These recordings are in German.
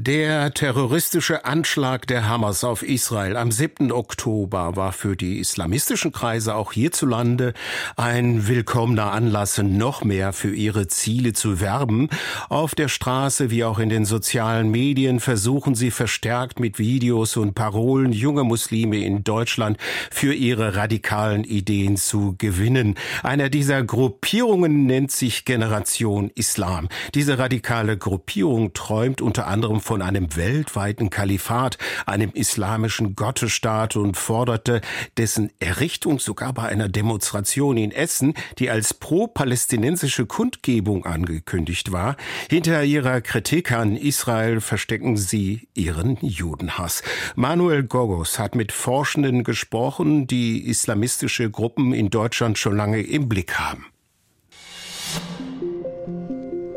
Der terroristische Anschlag der Hamas auf Israel am 7. Oktober war für die islamistischen Kreise auch hierzulande ein willkommener Anlass, noch mehr für ihre Ziele zu werben. Auf der Straße wie auch in den sozialen Medien versuchen sie verstärkt mit Videos und Parolen junge Muslime in Deutschland für ihre radikalen Ideen zu gewinnen. Einer dieser Gruppierungen nennt sich Generation Islam. Diese radikale Gruppierung träumt unter anderem von einem weltweiten Kalifat, einem islamischen Gottesstaat und forderte dessen Errichtung sogar bei einer Demonstration in Essen, die als pro-palästinensische Kundgebung angekündigt war. Hinter ihrer Kritik an Israel verstecken sie ihren Judenhass. Manuel Gogos hat mit Forschenden gesprochen, die islamistische Gruppen in Deutschland schon lange im Blick haben.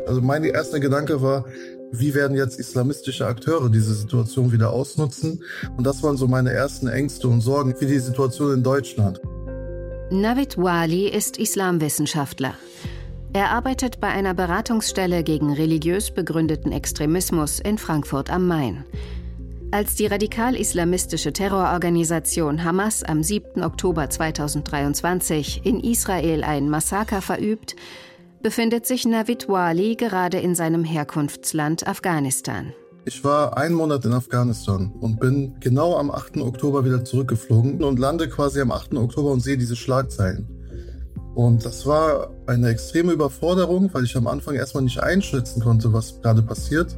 Also mein erster Gedanke war, wie werden jetzt islamistische Akteure diese Situation wieder ausnutzen? Und das waren so meine ersten Ängste und Sorgen für die Situation in Deutschland. Navid Wali ist Islamwissenschaftler. Er arbeitet bei einer Beratungsstelle gegen religiös begründeten Extremismus in Frankfurt am Main. Als die radikal-islamistische Terrororganisation Hamas am 7. Oktober 2023 in Israel ein Massaker verübt, befindet sich Navid Wali gerade in seinem Herkunftsland Afghanistan. Ich war einen Monat in Afghanistan und bin genau am 8. Oktober wieder zurückgeflogen und lande quasi am 8. Oktober und sehe diese Schlagzeilen. Und das war eine extreme Überforderung, weil ich am Anfang erstmal nicht einschätzen konnte, was gerade passiert.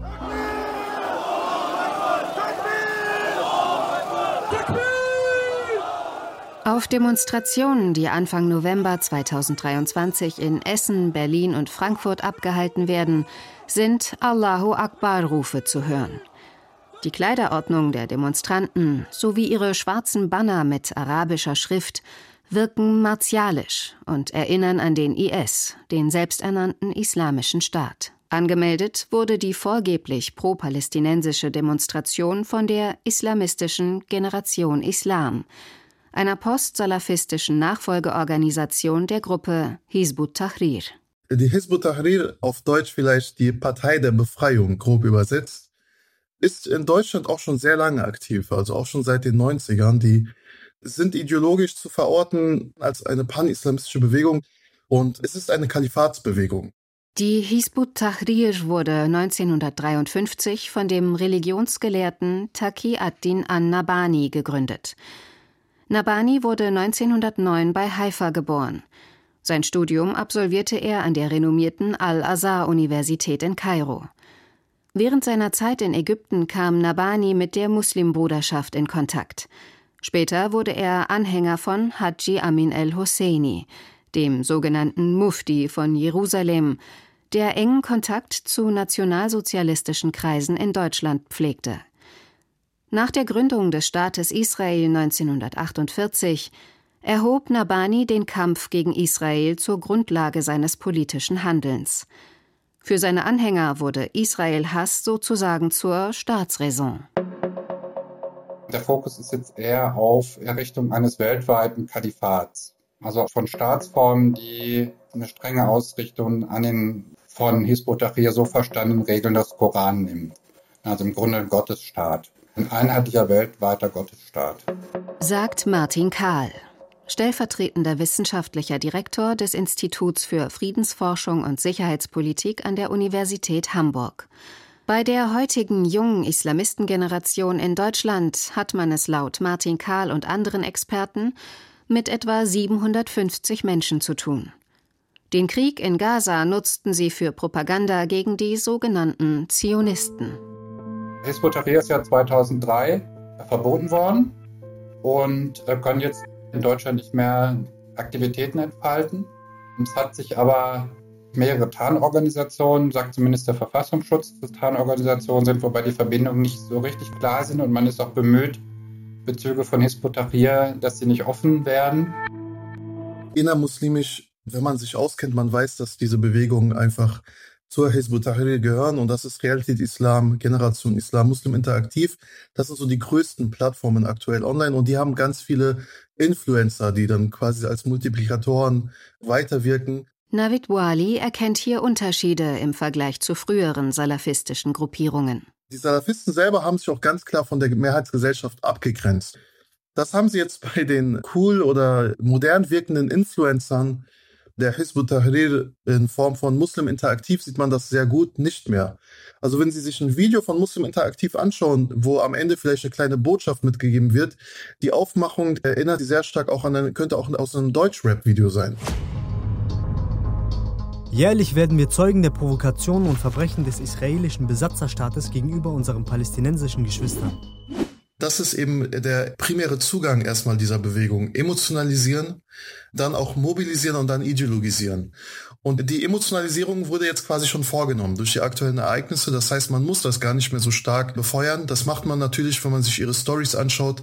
Auf Demonstrationen, die Anfang November 2023 in Essen, Berlin und Frankfurt abgehalten werden, sind Allahu Akbar-Rufe zu hören. Die Kleiderordnung der Demonstranten sowie ihre schwarzen Banner mit arabischer Schrift wirken martialisch und erinnern an den IS, den selbsternannten Islamischen Staat. Angemeldet wurde die vorgeblich pro-palästinensische Demonstration von der islamistischen Generation Islam, einer postsalafistischen Nachfolgeorganisation der Gruppe Hizbut Tahrir. Die Hizbut Tahrir, auf Deutsch vielleicht die Partei der Befreiung, grob übersetzt, ist in Deutschland auch schon sehr lange aktiv, also auch schon seit den 90ern. Die sind ideologisch zu verorten als eine pan-islamistische Bewegung und es ist eine Kalifatsbewegung. Die Hizbut Tahrir wurde 1953 von dem Religionsgelehrten Taqi ad-Din an-Nabani gegründet. Nabani wurde 1909 bei Haifa geboren. Sein Studium absolvierte er an der renommierten Al-Azhar-Universität in Kairo. Während seiner Zeit in Ägypten kam Nabani mit der Muslimbruderschaft in Kontakt. Später wurde er Anhänger von Haji Amin el-Husseini, dem sogenannten Mufti von Jerusalem, der engen Kontakt zu nationalsozialistischen Kreisen in Deutschland pflegte. Nach der Gründung des Staates Israel 1948 erhob Nabani den Kampf gegen Israel zur Grundlage seines politischen Handelns. Für seine Anhänger wurde Israel-Hass sozusagen zur Staatsräson. Der Fokus ist jetzt eher auf Errichtung eines weltweiten Kalifats, also von Staatsformen, die eine strenge Ausrichtung an den von Tahrir so verstandenen Regeln des Koran nimmt. Also im Grunde ein Gottesstaat ein einheitlicher weltweiter Gottesstaat. Sagt Martin Kahl, stellvertretender wissenschaftlicher Direktor des Instituts für Friedensforschung und Sicherheitspolitik an der Universität Hamburg. Bei der heutigen jungen Islamistengeneration in Deutschland hat man es laut Martin Kahl und anderen Experten mit etwa 750 Menschen zu tun. Den Krieg in Gaza nutzten sie für Propaganda gegen die sogenannten Zionisten. Tahrir ist ja 2003 verboten worden und können jetzt in Deutschland nicht mehr Aktivitäten entfalten. Es hat sich aber mehrere Tarnorganisationen, sagt zumindest der Verfassungsschutz, dass Tarnorganisationen sind, wobei die Verbindungen nicht so richtig klar sind und man ist auch bemüht, Bezüge von Hizbut Tahrir, dass sie nicht offen werden. Innermuslimisch, wenn man sich auskennt, man weiß, dass diese Bewegung einfach zur Hezbollah Tahrir gehören und das ist Realität Islam, Generation Islam, Muslim Interaktiv. Das sind so die größten Plattformen aktuell online und die haben ganz viele Influencer, die dann quasi als Multiplikatoren weiterwirken. Navid Wali erkennt hier Unterschiede im Vergleich zu früheren salafistischen Gruppierungen. Die Salafisten selber haben sich auch ganz klar von der Mehrheitsgesellschaft abgegrenzt. Das haben sie jetzt bei den cool oder modern wirkenden Influencern der Hizb Tahrir in Form von Muslim Interaktiv sieht man das sehr gut nicht mehr. Also wenn Sie sich ein Video von Muslim Interaktiv anschauen, wo am Ende vielleicht eine kleine Botschaft mitgegeben wird, die Aufmachung erinnert sehr stark auch an, eine, könnte auch aus einem Deutsch-Rap-Video sein. Jährlich werden wir Zeugen der Provokationen und Verbrechen des israelischen Besatzerstaates gegenüber unseren palästinensischen Geschwistern. Das ist eben der primäre Zugang erstmal dieser Bewegung. Emotionalisieren, dann auch mobilisieren und dann ideologisieren. Und die Emotionalisierung wurde jetzt quasi schon vorgenommen durch die aktuellen Ereignisse. Das heißt, man muss das gar nicht mehr so stark befeuern. Das macht man natürlich, wenn man sich ihre Stories anschaut.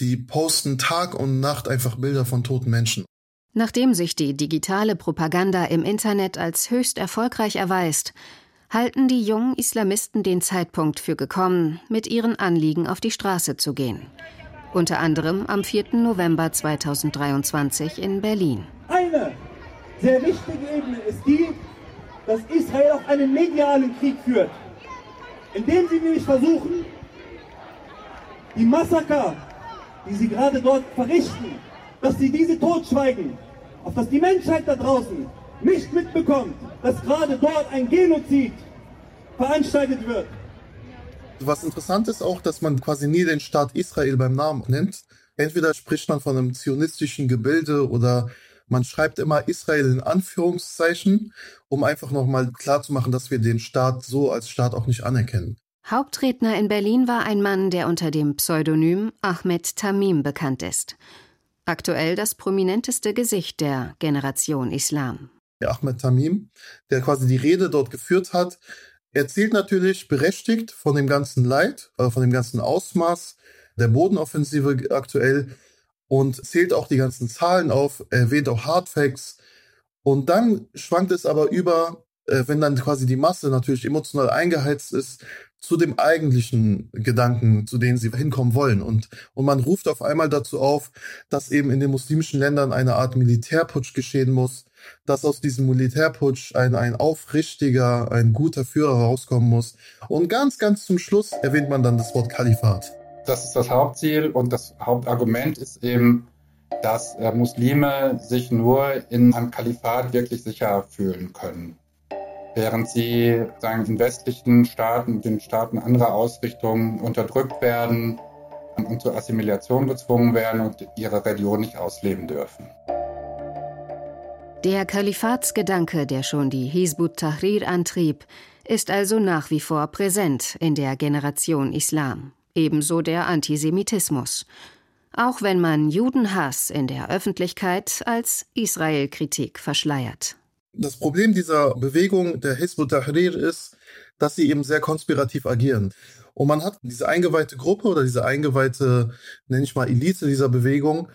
Die posten Tag und Nacht einfach Bilder von toten Menschen. Nachdem sich die digitale Propaganda im Internet als höchst erfolgreich erweist, halten die jungen Islamisten den Zeitpunkt für gekommen, mit ihren Anliegen auf die Straße zu gehen. Unter anderem am 4. November 2023 in Berlin. Eine sehr wichtige Ebene ist die, dass Israel auch einen medialen Krieg führt, indem sie nämlich versuchen, die Massaker, die sie gerade dort verrichten, dass sie diese totschweigen, auf dass die Menschheit da draußen nicht mitbekommt, dass gerade dort ein Genozid veranstaltet wird. Was interessant ist auch, dass man quasi nie den Staat Israel beim Namen nennt. Entweder spricht man von einem zionistischen Gebilde oder man schreibt immer Israel in Anführungszeichen, um einfach nochmal klarzumachen, dass wir den Staat so als Staat auch nicht anerkennen. Hauptredner in Berlin war ein Mann, der unter dem Pseudonym Ahmed Tamim bekannt ist. Aktuell das prominenteste Gesicht der Generation Islam. Ahmed Tamim, der quasi die Rede dort geführt hat, erzählt natürlich berechtigt von dem ganzen Leid, äh, von dem ganzen Ausmaß der Bodenoffensive aktuell und zählt auch die ganzen Zahlen auf, erwähnt auch Hardfacts. Und dann schwankt es aber über, äh, wenn dann quasi die Masse natürlich emotional eingeheizt ist, zu dem eigentlichen Gedanken, zu denen sie hinkommen wollen. Und, und man ruft auf einmal dazu auf, dass eben in den muslimischen Ländern eine Art Militärputsch geschehen muss, dass aus diesem Militärputsch ein, ein aufrichtiger, ein guter Führer rauskommen muss. Und ganz, ganz zum Schluss erwähnt man dann das Wort Kalifat. Das ist das Hauptziel und das Hauptargument ist eben, dass äh, Muslime sich nur in einem Kalifat wirklich sicher fühlen können während sie sagen, in westlichen Staaten, den Staaten anderer Ausrichtungen unterdrückt werden und zur Assimilation gezwungen werden und ihre Religion nicht ausleben dürfen. Der Kalifatsgedanke, der schon die Hizbut Tahrir antrieb, ist also nach wie vor präsent in der Generation Islam, ebenso der Antisemitismus, auch wenn man Judenhass in der Öffentlichkeit als Israelkritik verschleiert. Das Problem dieser Bewegung der Hizb ut-Tahrir ist, dass sie eben sehr konspirativ agieren. Und man hat diese eingeweihte Gruppe oder diese eingeweihte, nenne ich mal, Elite dieser Bewegung,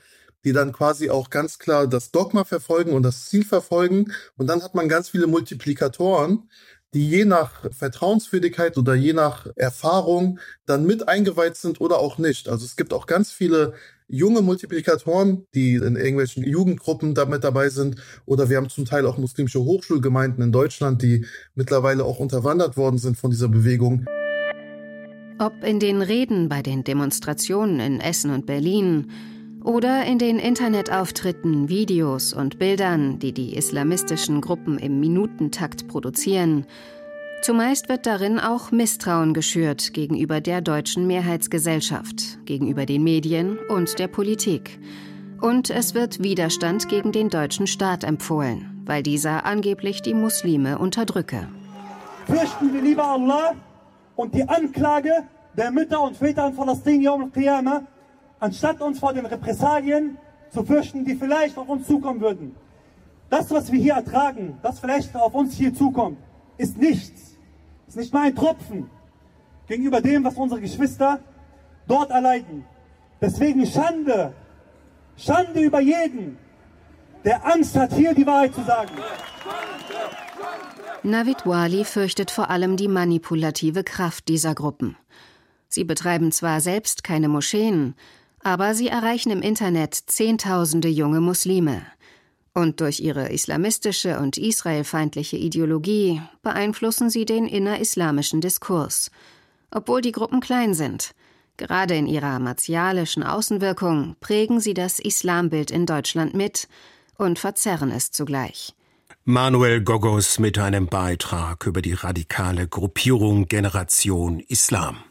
die dann quasi auch ganz klar das Dogma verfolgen und das Ziel verfolgen. Und dann hat man ganz viele Multiplikatoren, die je nach Vertrauenswürdigkeit oder je nach Erfahrung dann mit eingeweiht sind oder auch nicht. Also es gibt auch ganz viele junge Multiplikatoren, die in irgendwelchen Jugendgruppen damit dabei sind. Oder wir haben zum Teil auch muslimische Hochschulgemeinden in Deutschland, die mittlerweile auch unterwandert worden sind von dieser Bewegung. Ob in den Reden bei den Demonstrationen in Essen und Berlin oder in den Internetauftritten, Videos und Bildern, die die islamistischen Gruppen im Minutentakt produzieren, Zumeist wird darin auch Misstrauen geschürt gegenüber der deutschen Mehrheitsgesellschaft, gegenüber den Medien und der Politik. Und es wird Widerstand gegen den deutschen Staat empfohlen, weil dieser angeblich die Muslime unterdrücke. Fürchten wir lieber Allah und die Anklage der Mütter und Väter in Palästina Yom al anstatt uns vor den Repressalien zu fürchten, die vielleicht auf uns zukommen würden. Das, was wir hier ertragen, das vielleicht auf uns hier zukommt, ist nichts ist nicht mal ein Tropfen gegenüber dem, was unsere Geschwister dort erleiden. Deswegen Schande, Schande über jeden, der Angst hat, hier die Wahrheit zu sagen. Navid Wali fürchtet vor allem die manipulative Kraft dieser Gruppen. Sie betreiben zwar selbst keine Moscheen, aber sie erreichen im Internet Zehntausende junge Muslime. Und durch ihre islamistische und israelfeindliche Ideologie beeinflussen sie den innerislamischen Diskurs. Obwohl die Gruppen klein sind, gerade in ihrer martialischen Außenwirkung prägen sie das Islambild in Deutschland mit und verzerren es zugleich. Manuel Gogos mit einem Beitrag über die radikale Gruppierung Generation Islam.